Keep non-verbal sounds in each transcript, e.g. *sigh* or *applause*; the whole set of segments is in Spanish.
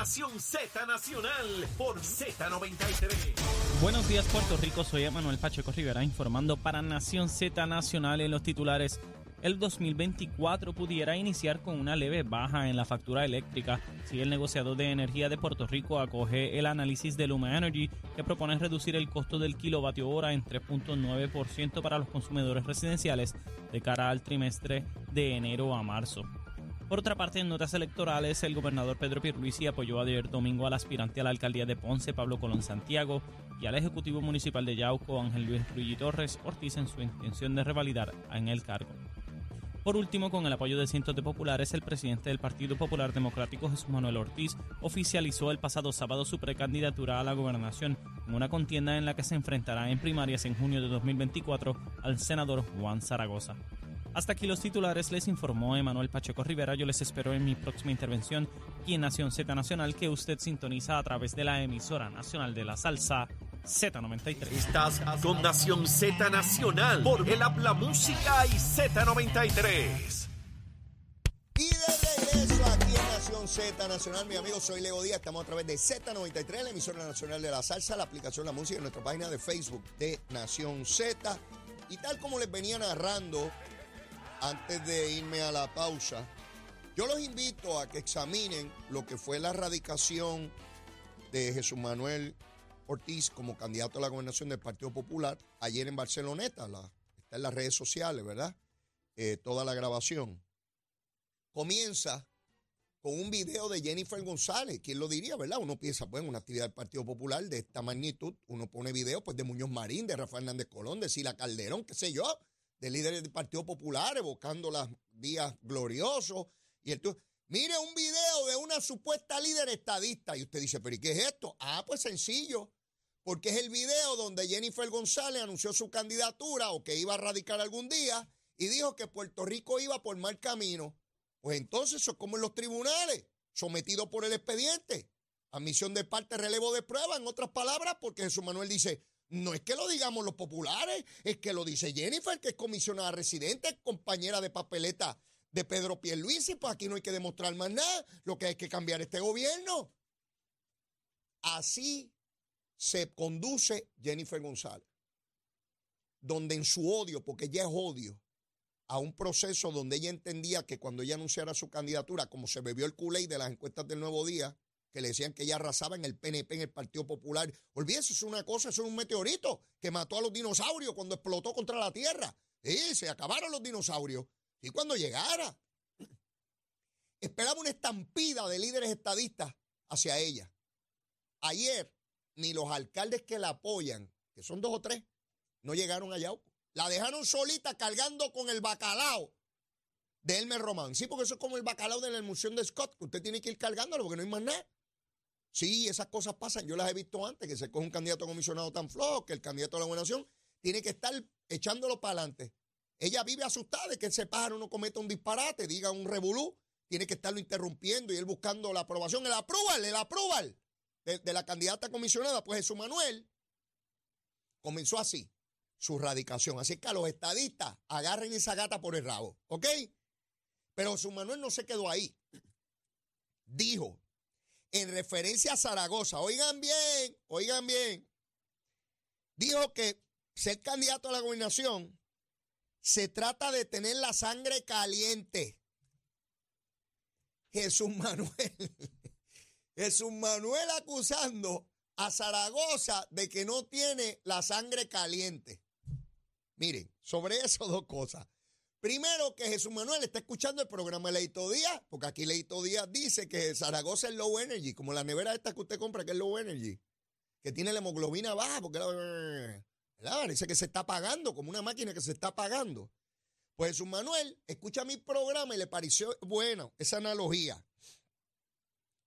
Nación Z Nacional por Z93. Buenos días Puerto Rico, soy Emanuel Pacheco Rivera informando para Nación Z Nacional en los titulares. El 2024 pudiera iniciar con una leve baja en la factura eléctrica si el negociador de energía de Puerto Rico acoge el análisis de Luma Energy que propone reducir el costo del kilovatio hora en 3.9% para los consumidores residenciales de cara al trimestre de enero a marzo. Por otra parte, en notas electorales, el gobernador Pedro Pierluisi apoyó ayer domingo al aspirante a la alcaldía de Ponce, Pablo Colón Santiago, y al ejecutivo municipal de Yauco, Ángel Luis Ruggi Torres Ortiz, en su intención de revalidar en el cargo. Por último, con el apoyo de cientos de populares, el presidente del Partido Popular Democrático, Jesús Manuel Ortiz, oficializó el pasado sábado su precandidatura a la gobernación en una contienda en la que se enfrentará en primarias en junio de 2024 al senador Juan Zaragoza. Hasta aquí los titulares, les informó Emanuel Pacheco Rivera. Yo les espero en mi próxima intervención aquí en Nación Z Nacional, que usted sintoniza a través de la emisora nacional de la salsa Z93. Estás con Nación Z Nacional por el Habla Música y Z93. Y de regreso aquí en Nación Z Nacional, mi amigo, soy Leo Díaz. Estamos a través de Z93, la emisora nacional de la salsa, la aplicación La Música en nuestra página de Facebook de Nación Z. Y tal como les venía narrando antes de irme a la pausa, yo los invito a que examinen lo que fue la radicación de Jesús Manuel Ortiz como candidato a la gobernación del Partido Popular ayer en Barceloneta. Está en las redes sociales, ¿verdad? Eh, toda la grabación. Comienza con un video de Jennifer González. ¿Quién lo diría, verdad? Uno piensa, bueno, una actividad del Partido Popular de esta magnitud, uno pone video pues, de Muñoz Marín, de Rafael Hernández Colón, de Sila Calderón, qué sé yo, de líderes del Partido Popular evocando los días gloriosos. Y el mire un video de una supuesta líder estadista. Y usted dice, ¿pero y qué es esto? Ah, pues sencillo. Porque es el video donde Jennifer González anunció su candidatura o que iba a radicar algún día y dijo que Puerto Rico iba por mal camino. Pues entonces eso es como en los tribunales, sometido por el expediente. Admisión de parte, relevo de prueba, en otras palabras, porque Jesús Manuel dice, no es que lo digamos los populares, es que lo dice Jennifer, que es comisionada residente, compañera de papeleta de Pedro Pierluisi, pues aquí no hay que demostrar más nada, lo que hay que cambiar este gobierno. Así se conduce Jennifer González, donde en su odio, porque ella es odio, a un proceso donde ella entendía que cuando ella anunciara su candidatura, como se bebió el culé de las encuestas del Nuevo Día, que le decían que ella arrasaba en el PNP, en el Partido Popular. Olvídese, es una cosa, es un meteorito que mató a los dinosaurios cuando explotó contra la Tierra. Sí, se acabaron los dinosaurios. Y cuando llegara, *clears throat* esperaba una estampida de líderes estadistas hacia ella. Ayer, ni los alcaldes que la apoyan, que son dos o tres, no llegaron allá. La dejaron solita cargando con el bacalao de Elmer Román. Sí, porque eso es como el bacalao de la emulsión de Scott, que usted tiene que ir cargándolo porque no hay más nada. Sí, esas cosas pasan. Yo las he visto antes, que se coge un candidato comisionado tan flojo que el candidato a la gobernación tiene que estar echándolo para adelante. Ella vive asustada de que ese pájaro no cometa un disparate, diga un revolú, tiene que estarlo interrumpiendo y él buscando la aprobación. El apruebal, el apruebal de, de la candidata comisionada, pues Jesús Manuel comenzó así su radicación. Así que a los estadistas agarren esa gata por el rabo, ¿ok? Pero Jesús Manuel no se quedó ahí. Dijo, en referencia a Zaragoza, oigan bien, oigan bien, dijo que ser candidato a la gobernación se trata de tener la sangre caliente. Jesús Manuel, *laughs* Jesús Manuel acusando a Zaragoza de que no tiene la sangre caliente. Miren, sobre eso dos cosas. Primero, que Jesús Manuel está escuchando el programa Leito Díaz, porque aquí Leito Díaz dice que Zaragoza es low energy, como la nevera esta que usted compra, que es low energy, que tiene la hemoglobina baja, porque Dice que se está apagando, como una máquina que se está apagando. Pues Jesús Manuel escucha mi programa y le pareció bueno esa analogía.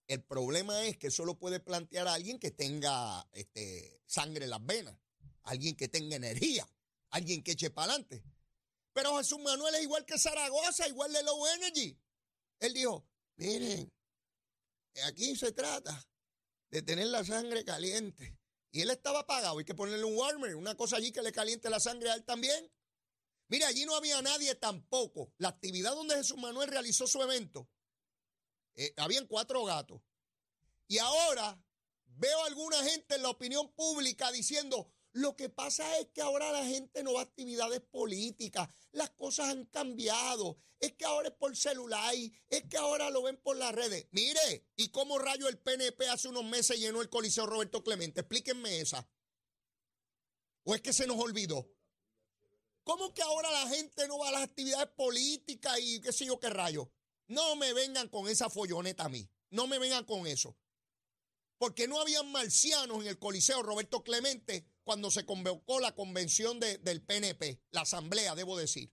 El problema es que solo puede plantear a alguien que tenga este, sangre en las venas, alguien que tenga energía, alguien que eche para adelante. Pero Jesús Manuel es igual que Zaragoza, igual de Low Energy. Él dijo, miren, aquí se trata de tener la sangre caliente. Y él estaba apagado, hay que ponerle un warmer, una cosa allí que le caliente la sangre a él también. Mira, allí no había nadie tampoco. La actividad donde Jesús Manuel realizó su evento, eh, habían cuatro gatos. Y ahora veo a alguna gente en la opinión pública diciendo, lo que pasa es que ahora la gente no va a actividades políticas, las cosas han cambiado, es que ahora es por celular, es que ahora lo ven por las redes. Mire, ¿y cómo rayo el PNP hace unos meses llenó el Coliseo Roberto Clemente? Explíquenme esa. ¿O es que se nos olvidó? ¿Cómo que ahora la gente no va a las actividades políticas y qué sé yo qué rayo? No me vengan con esa folloneta a mí. No me vengan con eso. Porque no habían marcianos en el Coliseo Roberto Clemente cuando se convocó la convención del PNP, la asamblea, debo decir.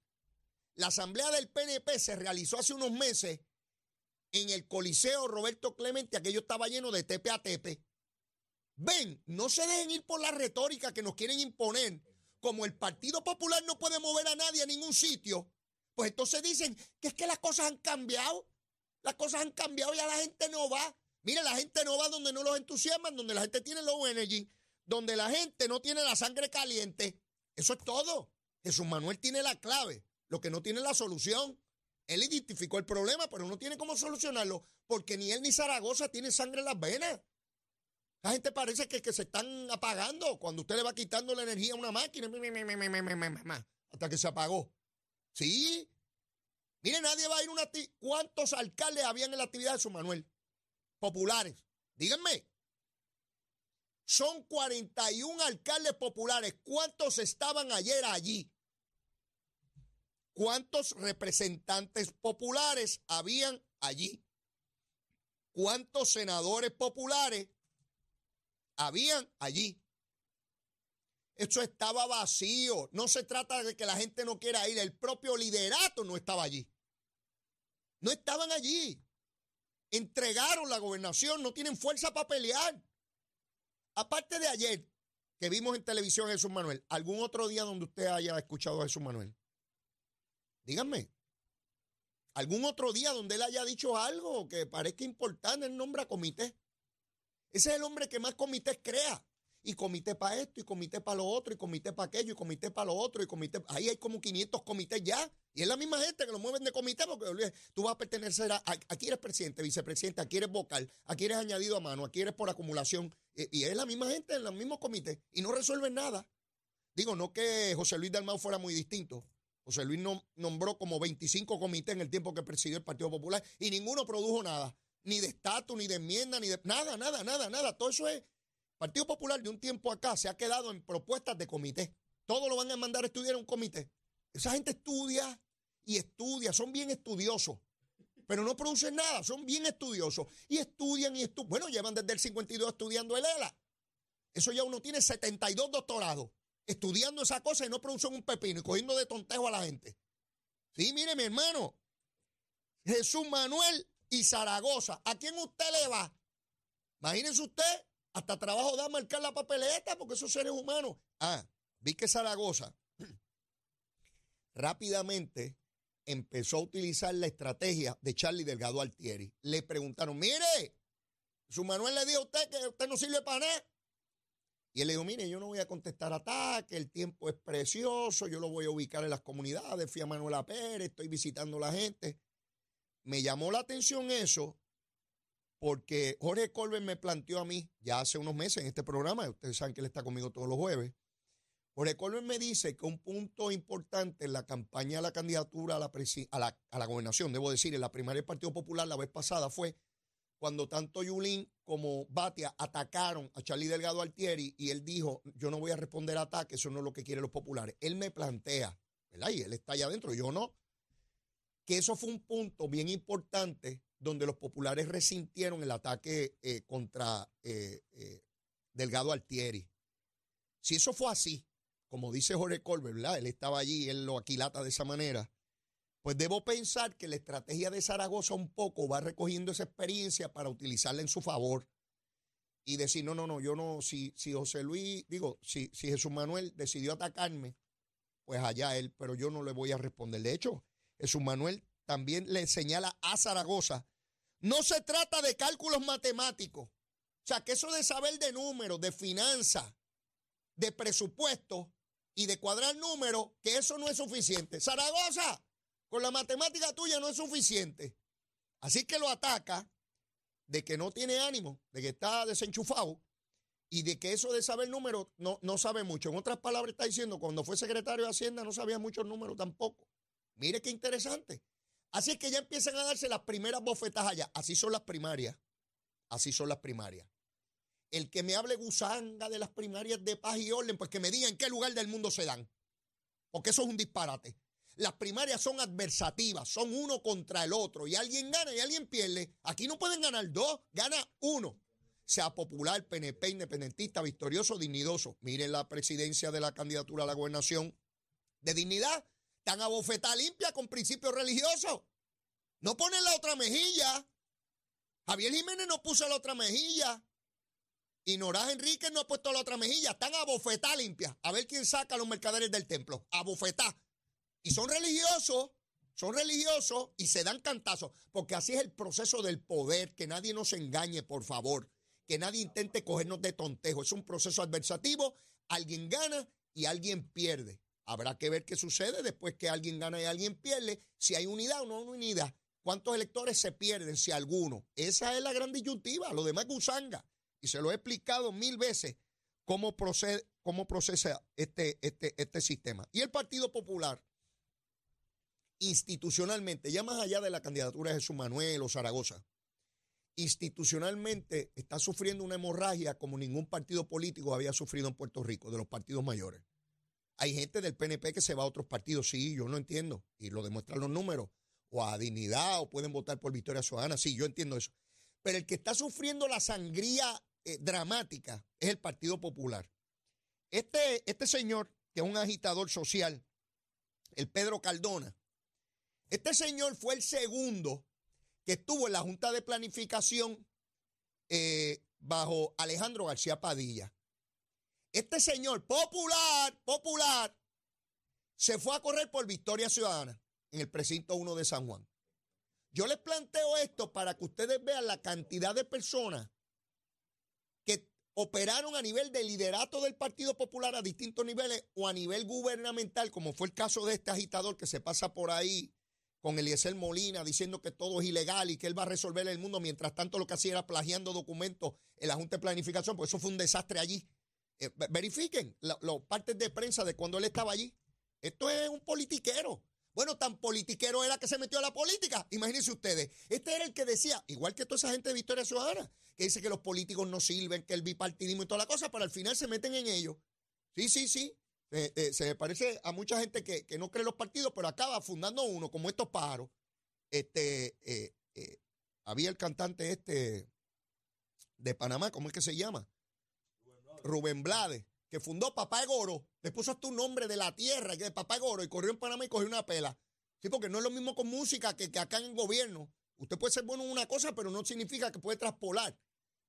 La asamblea del PNP se realizó hace unos meses en el Coliseo Roberto Clemente, aquello estaba lleno de tepe a tepe. Ven, no se dejen ir por la retórica que nos quieren imponer. Como el Partido Popular no puede mover a nadie a ningún sitio, pues entonces dicen que es que las cosas han cambiado. Las cosas han cambiado y a la gente no va. Mire, la gente no va donde no los entusiasman, donde la gente tiene low energy, donde la gente no tiene la sangre caliente. Eso es todo. Jesús Manuel tiene la clave, lo que no tiene la solución. Él identificó el problema, pero no tiene cómo solucionarlo, porque ni él ni Zaragoza tienen sangre en las venas. La gente parece que, se están apagando cuando usted le va quitando la energía a una máquina, hasta que se apagó. Sí. Mire, nadie va a ir a una... ¿Cuántos alcaldes habían en la actividad de Jesús Manuel? Populares. Díganme. Son 41 alcaldes populares. ¿Cuántos estaban ayer allí? ¿Cuántos representantes populares habían allí? ¿Cuántos senadores populares habían allí? Eso estaba vacío. No se trata de que la gente no quiera ir. El propio liderato no estaba allí. No estaban allí. Entregaron la gobernación. No tienen fuerza para pelear. Aparte de ayer, que vimos en televisión a Jesús Manuel, ¿algún otro día donde usted haya escuchado a Jesús Manuel? Díganme. ¿Algún otro día donde él haya dicho algo que parezca importante? el nombre a comité. Ese es el hombre que más comités crea y comité para esto, y comité para lo otro, y comité para aquello, y comité para lo otro, y comité. Ahí hay como 500 comités ya. Y es la misma gente que lo mueven de comité, porque tú vas a pertenecer a. Aquí eres presidente, vicepresidente, aquí eres vocal, aquí eres añadido a mano, aquí eres por acumulación. Y, es la misma gente en los mismos comités. Y no resuelven nada. Digo, no que José Luis Dalmau fuera muy distinto. José Luis nombró como 25 comités en el tiempo que presidió el Partido Popular y ninguno produjo nada. Ni de estatus, ni de enmienda, ni de. Nada, nada, nada, nada. Todo eso es Partido Popular de un tiempo acá se ha quedado en propuestas de comité. Todo lo van a mandar a estudiar en un comité. Esa gente estudia y estudia, son bien estudiosos, pero no producen nada, son bien estudiosos. Y estudian y estudian. Bueno, llevan desde el 52 estudiando el ELA. Eso ya uno tiene 72 doctorados estudiando esa cosa y no producen un pepino y cogiendo de tontejo a la gente. Sí, mire, mi hermano. Jesús Manuel y Zaragoza. ¿A quién usted le va? Imagínense usted hasta trabajo da marcar la papeleta porque esos seres humanos. Ah, vi que Zaragoza *clears throat* rápidamente empezó a utilizar la estrategia de Charlie Delgado Altieri. Le preguntaron, mire, su Manuel le dijo a usted que usted no sirve para nada. Y él le dijo, mire, yo no voy a contestar ataque, el tiempo es precioso, yo lo voy a ubicar en las comunidades, fui a Manuela Pérez, estoy visitando a la gente. Me llamó la atención eso porque Jorge Colbert me planteó a mí ya hace unos meses en este programa, ustedes saben que él está conmigo todos los jueves. Jorge Colbert me dice que un punto importante en la campaña de la candidatura a la, a la, gobernación, debo decir, en la primaria del Partido Popular la vez pasada fue cuando tanto Yulín como Batia atacaron a Charlie Delgado Altieri y él dijo, yo no voy a responder a ataques, eso no es lo que quieren los populares. Él me plantea, ¿verdad? Y él está allá adentro, yo no, que eso fue un punto bien importante donde los populares resintieron el ataque eh, contra eh, eh, Delgado Altieri. Si eso fue así, como dice Jorge Colbert, ¿verdad? Él estaba allí, él lo aquilata de esa manera, pues debo pensar que la estrategia de Zaragoza un poco va recogiendo esa experiencia para utilizarla en su favor y decir, no, no, no, yo no, si, si José Luis, digo, si, si Jesús Manuel decidió atacarme, pues allá él, pero yo no le voy a responder. De hecho, Jesús Manuel también le señala a Zaragoza, no se trata de cálculos matemáticos. O sea, que eso de saber de números, de finanzas, de presupuesto y de cuadrar números, que eso no es suficiente. Zaragoza, con la matemática tuya no es suficiente. Así que lo ataca. de que no tiene ánimo, de que está desenchufado y de que eso de saber números no, no sabe mucho. En otras palabras, está diciendo, cuando fue secretario de Hacienda no sabía muchos números tampoco. Mire qué interesante. Así es que ya empiezan a darse las primeras bofetas allá. Así son las primarias. Así son las primarias. El que me hable gusanga de las primarias de paz y orden, pues que me diga en qué lugar del mundo se dan. Porque eso es un disparate. Las primarias son adversativas, son uno contra el otro. Y alguien gana y alguien pierde. Aquí no pueden ganar dos, gana uno. Sea popular, PNP, independentista, victorioso, dignidoso. Miren la presidencia de la candidatura a la gobernación de dignidad. Están a bofetada limpia con principios religiosos. No ponen la otra mejilla. Javier Jiménez no puso la otra mejilla. Y Norás Enrique no ha puesto la otra mejilla. Están a bofetada limpia. A ver quién saca a los mercaderes del templo. A bofetar. Y son religiosos. Son religiosos y se dan cantazos. Porque así es el proceso del poder. Que nadie nos engañe, por favor. Que nadie intente cogernos de tontejo. Es un proceso adversativo. Alguien gana y alguien pierde. Habrá que ver qué sucede después que alguien gana y alguien pierde. Si hay unidad o no unidad. ¿Cuántos electores se pierden? Si alguno. Esa es la gran disyuntiva. Lo demás es gusanga. Y se lo he explicado mil veces cómo, procede, cómo procesa este, este, este sistema. Y el Partido Popular, institucionalmente, ya más allá de la candidatura de Jesús Manuel o Zaragoza, institucionalmente está sufriendo una hemorragia como ningún partido político había sufrido en Puerto Rico, de los partidos mayores. Hay gente del PNP que se va a otros partidos, sí, yo no entiendo, y lo demuestran los números, o a dignidad, o pueden votar por Victoria Ciudadana, sí, yo entiendo eso. Pero el que está sufriendo la sangría eh, dramática es el Partido Popular. Este, este señor, que es un agitador social, el Pedro Cardona, este señor fue el segundo que estuvo en la Junta de Planificación eh, bajo Alejandro García Padilla. Este señor popular, popular, se fue a correr por Victoria Ciudadana en el precinto 1 de San Juan. Yo les planteo esto para que ustedes vean la cantidad de personas operaron a nivel de liderato del Partido Popular a distintos niveles o a nivel gubernamental, como fue el caso de este agitador que se pasa por ahí con Eliezer Molina diciendo que todo es ilegal y que él va a resolver el mundo, mientras tanto lo que hacía era plagiando documentos en la Junta de Planificación, pues eso fue un desastre allí. Eh, verifiquen los partes de prensa de cuando él estaba allí. Esto es un politiquero. Bueno, tan politiquero era que se metió a la política. Imagínense ustedes. Este era el que decía, igual que toda esa gente de Victoria Ciudadana, que dice que los políticos no sirven, que el bipartidismo y toda la cosa, pero al final se meten en ellos. Sí, sí, sí. Eh, se parece a mucha gente que, no cree los partidos, pero acaba fundando uno, como estos pájaros. Este, eh, eh, había el cantante este de Panamá, ¿cómo es que se llama? Rubén Blades que fundó Papá Goro, le puso hasta un nombre de la tierra, que es Papá Goro, y corrió en Panamá y cogió una pela. Sí, porque no es lo mismo con música que, acá en el gobierno. Usted puede ser bueno en una cosa, pero no significa que puede traspolar,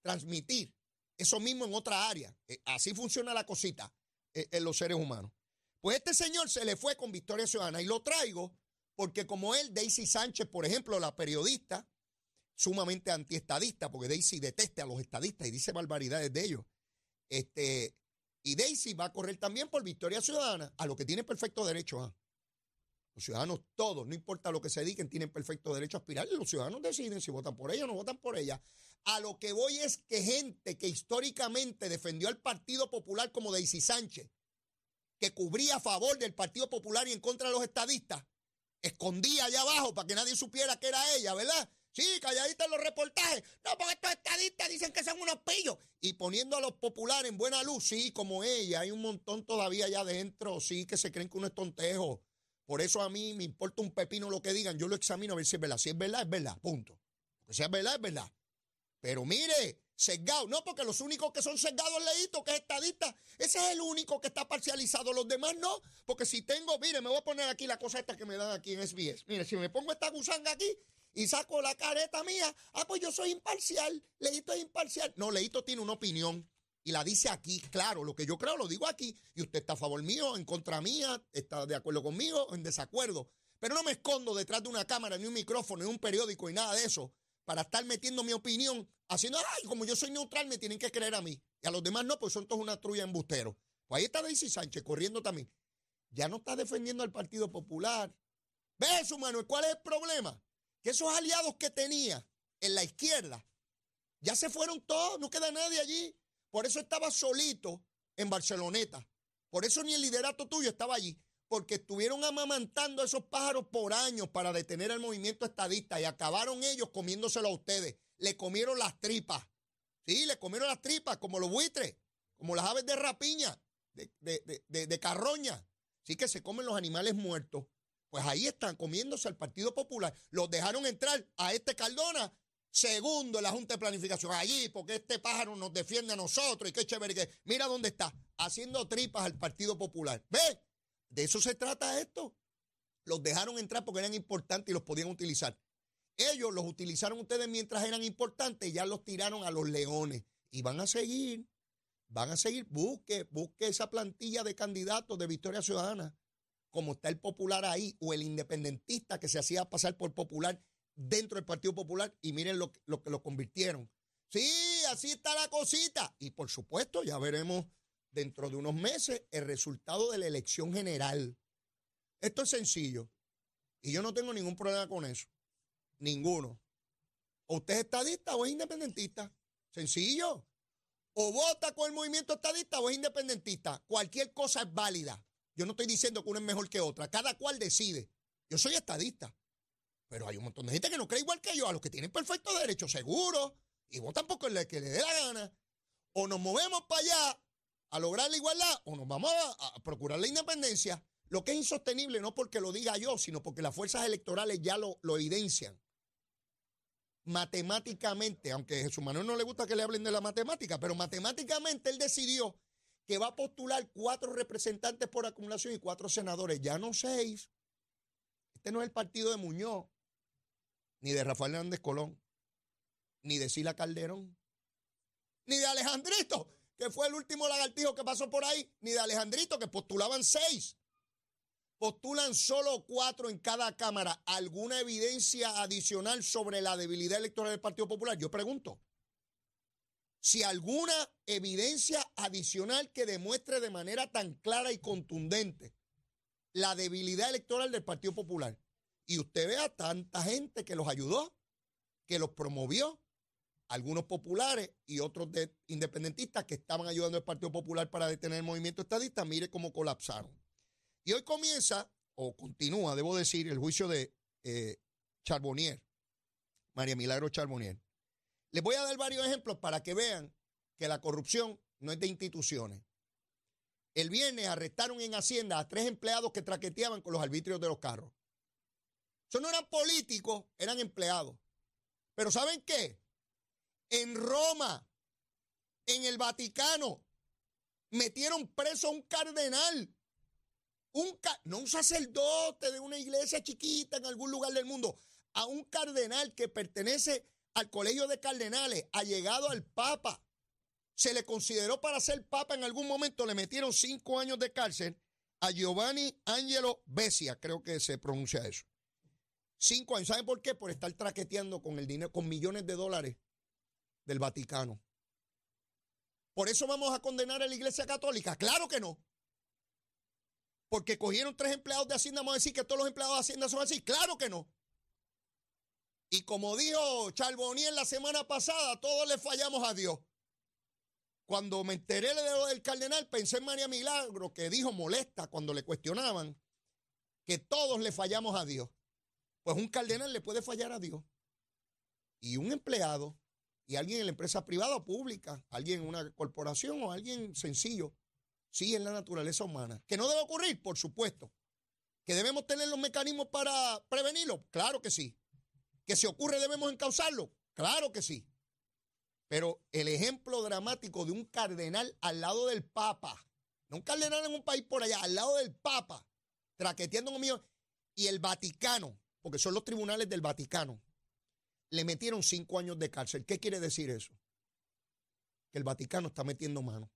transmitir eso mismo en otra área. Eh, así funciona la cosita eh, en los seres humanos. Pues este señor se le fue con Victoria Ciudadana y lo traigo porque como él, Daisy Sánchez, por ejemplo, la periodista, sumamente antiestadista, porque Daisy detesta a los estadistas y dice barbaridades de ellos, este, y Daisy va a correr también por Victoria Ciudadana, a lo que tiene perfecto derecho a. Los ciudadanos todos, no importa lo que se dediquen, tienen perfecto derecho a aspirar. Los ciudadanos deciden si votan por ella o no votan por ella. A lo que voy es que gente que históricamente defendió al Partido Popular como Daisy Sánchez, que cubría a favor del Partido Popular y en contra de los estadistas, escondía allá abajo para que nadie supiera que era ella, ¿verdad? Sí, calladita en los reportajes. No, porque estos estadistas dicen que son unos pillos. Y poniendo a los populares en buena luz, sí, como ella. Hay un montón todavía allá adentro, sí, que se creen que uno es tontejo. Por eso a mí me importa un pepino lo que digan. Yo lo examino a ver si es verdad. Si es verdad, es verdad. Punto. Porque si es verdad, es verdad. Pero mire, sesgado. No, porque los únicos que son sesgados leíto, que es estadista, ese es el único que está parcializado. Los demás no. Porque si tengo, mire, me voy a poner aquí la cosa esta que me dan aquí en SBS. Mire, si me pongo esta gusanga aquí, y saco la careta mía, ah, pues yo soy imparcial, Leito es imparcial. No, Leito tiene una opinión y la dice aquí, claro, lo que yo creo lo digo aquí, y usted está a favor mío, en contra mía, está de acuerdo conmigo, en desacuerdo. Pero no me escondo detrás de una cámara, ni un micrófono, ni un periódico, y nada de eso, para estar metiendo mi opinión, haciendo, ay, como yo soy neutral, me tienen que creer a mí. Y a los demás no, pues son todos una trulla embustero. Pues ahí está Daisy Sánchez corriendo también. Ya no está defendiendo al Partido Popular. ¿Ves, Manuel? ¿Cuál es el problema? Que esos aliados que tenía en la izquierda Ya se fueron todos, no queda nadie allí. Por eso estaba solito en Barceloneta. Por eso ni el liderato tuyo estaba allí. Porque estuvieron amamantando a esos pájaros por años para detener el movimiento estadista y acabaron ellos comiéndoselo a ustedes. Le comieron las tripas. Sí, le comieron las tripas como los buitres, como las aves de rapiña, de, de carroña. Sí que se comen los animales muertos. Pues ahí están comiéndose al Partido Popular. Los dejaron entrar a este Cardona segundo en la Junta de Planificación. Allí, porque este pájaro nos defiende a nosotros y qué chévere que. Mira dónde está, haciendo tripas al Partido Popular. ¿Ve? De eso se trata esto. Los dejaron entrar porque eran importantes y los podían utilizar. Ellos los utilizaron ustedes mientras eran importantes y ya los tiraron a los leones. Y van a seguir, van a seguir. Busque, busque esa plantilla de candidatos de Victoria Ciudadana, como está el popular ahí, o el independentista que se hacía pasar por popular dentro del Partido Popular y miren lo, lo que lo convirtieron. Sí, así está la cosita. Y por supuesto, ya veremos dentro de unos meses el resultado de la elección general. Esto es sencillo. Y yo no tengo ningún problema con eso. Ninguno. O usted es estadista o es independentista. Sencillo. O vota con el movimiento estadista o es independentista. Cualquier cosa es válida. Yo no estoy diciendo que uno es mejor que otra. Cada cual decide. Yo soy estadista. Pero hay un montón de gente que no cree igual que yo, a los que tienen perfecto derecho, seguro, y votan por el que le dé la gana. O nos movemos para allá a lograr la igualdad, o nos vamos a, procurar la independencia. Lo que es insostenible, no porque lo diga yo, sino porque las fuerzas electorales ya lo, lo evidencian. Matemáticamente, aunque a Jesús Manuel no le gusta que le hablen de la matemática, pero matemáticamente él decidió que va a postular cuatro representantes por acumulación y cuatro senadores, ya no seis. Este no es el partido de Muñoz ni de Rafael Hernández Colón, ni de Sila Calderón, ni de Alejandrito, que fue el último lagartijo que pasó por ahí, ni de Alejandrito, que postulaban seis. Postulan solo cuatro en cada Cámara. ¿Alguna evidencia adicional sobre la debilidad electoral del Partido Popular? Yo pregunto. Si alguna evidencia adicional que demuestre de manera tan clara y contundente la debilidad electoral del Partido Popular. Y usted ve a tanta gente que los ayudó, que los promovió, algunos populares y otros de independentistas que estaban ayudando al Partido Popular para detener el movimiento estadista, mire cómo colapsaron. Y hoy comienza, o continúa, debo decir, el juicio de eh, Charbonnier, María Milagro Charbonnier. Les voy a dar varios ejemplos para que vean que la corrupción no es de instituciones. El viernes arrestaron en Hacienda a tres empleados que traqueteaban con los arbitrios de los carros. Eso no eran políticos, eran empleados. Pero ¿saben qué? En Roma, en el Vaticano, metieron preso a un cardenal. Un, no un sacerdote de una iglesia chiquita en algún lugar del mundo, a un cardenal que pertenece al colegio de cardenales, ha llegado al Papa. Se le consideró para ser Papa en algún momento, le metieron cinco años de cárcel a Giovanni Angelo Bessia, creo que se pronuncia eso. Cinco años. ¿Saben por qué? Por estar traqueteando con el dinero, con millones de dólares del Vaticano. ¿Por eso vamos a condenar a la Iglesia Católica? Claro que no. Porque cogieron tres empleados de Hacienda, vamos a decir que todos los empleados de Hacienda son así. Claro que no. Y como dijo Charbonier la semana pasada, todos le fallamos a Dios. Cuando me enteré del cardenal, pensé en María Milagro, que dijo molesta cuando le cuestionaban que todos le fallamos a Dios. Pues un cardenal le puede fallar a Dios. Y un empleado, y alguien en la empresa privada o pública, alguien en una corporación o alguien sencillo, sí en la naturaleza humana. ¿Que no debe ocurrir? Por supuesto. ¿Que debemos tener los mecanismos para prevenirlo? Claro que sí. ¿Que si ocurre debemos encauzarlo? Claro que sí. Pero el ejemplo dramático de un cardenal al lado del Papa, no un cardenal en un país por allá, al lado del Papa, traqueteando un mío, y el Vaticano, porque son los tribunales del Vaticano, le metieron cinco años de cárcel. ¿Qué quiere decir eso? Que el Vaticano está metiendo mano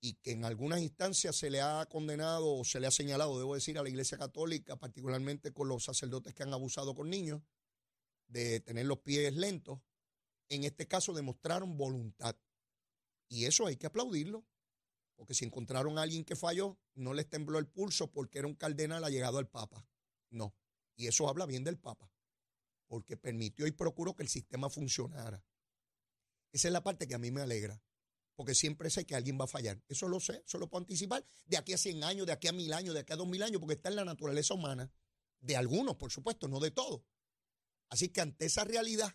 y que en algunas instancias se le ha condenado o se le ha señalado, debo decir, a la Iglesia Católica, particularmente con los sacerdotes que han abusado con niños, de tener los pies lentos. En este caso demostraron voluntad. Y eso hay que aplaudirlo, porque si encontraron a alguien que falló, no les tembló el pulso porque era un cardenal allegado al Papa. No. Y eso habla bien del Papa, porque permitió y procuró que el sistema funcionara. Esa es la parte que a mí me alegra, porque siempre sé que alguien va a fallar. Eso lo sé, eso lo puedo anticipar de aquí a 100 años, de aquí a 1000 años, de aquí a 2000 años, porque está en la naturaleza humana, de algunos, por supuesto, no de todos. Así que ante esa realidad,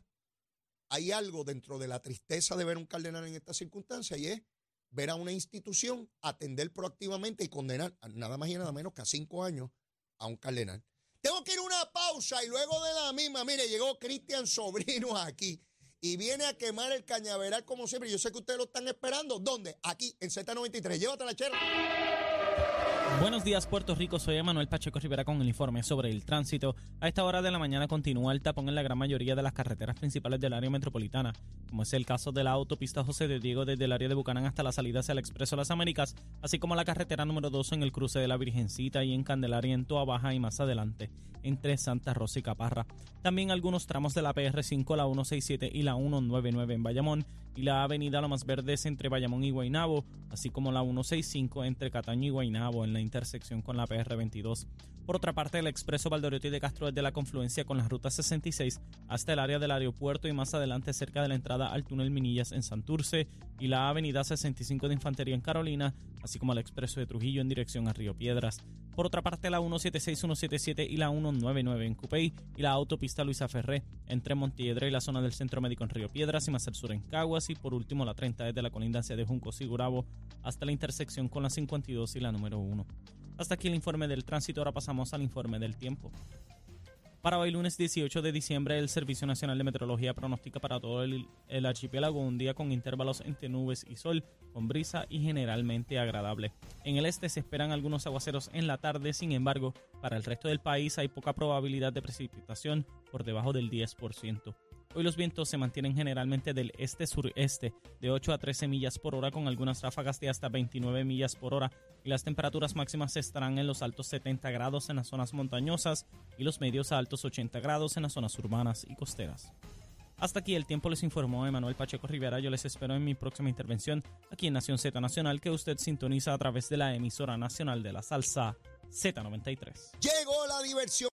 hay algo dentro de la tristeza de ver un cardenal en esta circunstancia y es ver a una institución atender proactivamente y condenar nada más y nada menos que a cinco años a un cardenal. Tengo que ir a una pausa y luego de la misma, mire, llegó Cristian Sobrino *laughs* aquí y viene a quemar el cañaveral como siempre. Yo sé que ustedes lo están esperando. ¿Dónde? Aquí, en Z93. Llévate la chera. Buenos días, Puerto Rico. Soy Emanuel Pacheco Rivera con el informe sobre el tránsito. A esta hora de la mañana continúa el tapón en la gran mayoría de las carreteras principales del área metropolitana, como es el caso de la autopista José de Diego desde el área de Bucanán hasta la salida hacia el Expreso Las Américas, así como la carretera número 2 en el cruce de la Virgencita y en Candelaria en Toa Baja y más adelante entre Santa Rosa y Caparra. También algunos tramos de la PR5, la 167 y la 199 en Bayamón y la avenida Lomas Verdes entre Bayamón y Guaynabo, así como la 165 entre Cataño y Guaynabo en la intersección con la PR22. Por otra parte, el expreso Valdoriotti de Castro desde la confluencia con la ruta 66 hasta el área del aeropuerto y más adelante cerca de la entrada al túnel Minillas en Santurce y la avenida 65 de Infantería en Carolina, así como el expreso de Trujillo en dirección a Río Piedras. Por otra parte, la 176, 177 y la 199 en Cupey y la autopista Luisa Ferré entre Montiedra y la zona del Centro Médico en Río Piedras y más al sur en Caguas y por último la 30 desde la colindancia de Juncos y hasta la intersección con la 52 y la número 1. Hasta aquí el informe del tránsito, ahora pasamos al informe del tiempo. Para hoy lunes 18 de diciembre, el Servicio Nacional de Meteorología pronostica para todo el, el, archipiélago un día con intervalos entre nubes y sol, con brisa y generalmente agradable. En el este se esperan algunos aguaceros en la tarde, sin embargo, para el resto del país hay poca probabilidad de precipitación por debajo del 10%. Hoy los vientos se mantienen generalmente del este-sureste de 8 a 13 millas por hora con algunas ráfagas de hasta 29 millas por hora y las temperaturas máximas estarán en los altos 70 grados en las zonas montañosas y los medios a altos 80 grados en las zonas urbanas y costeras. Hasta aquí el tiempo les informó Emanuel Pacheco Rivera. Yo les espero en mi próxima intervención aquí en Nación Z Nacional que usted sintoniza a través de la emisora nacional de la salsa Z93. Llegó la diversión.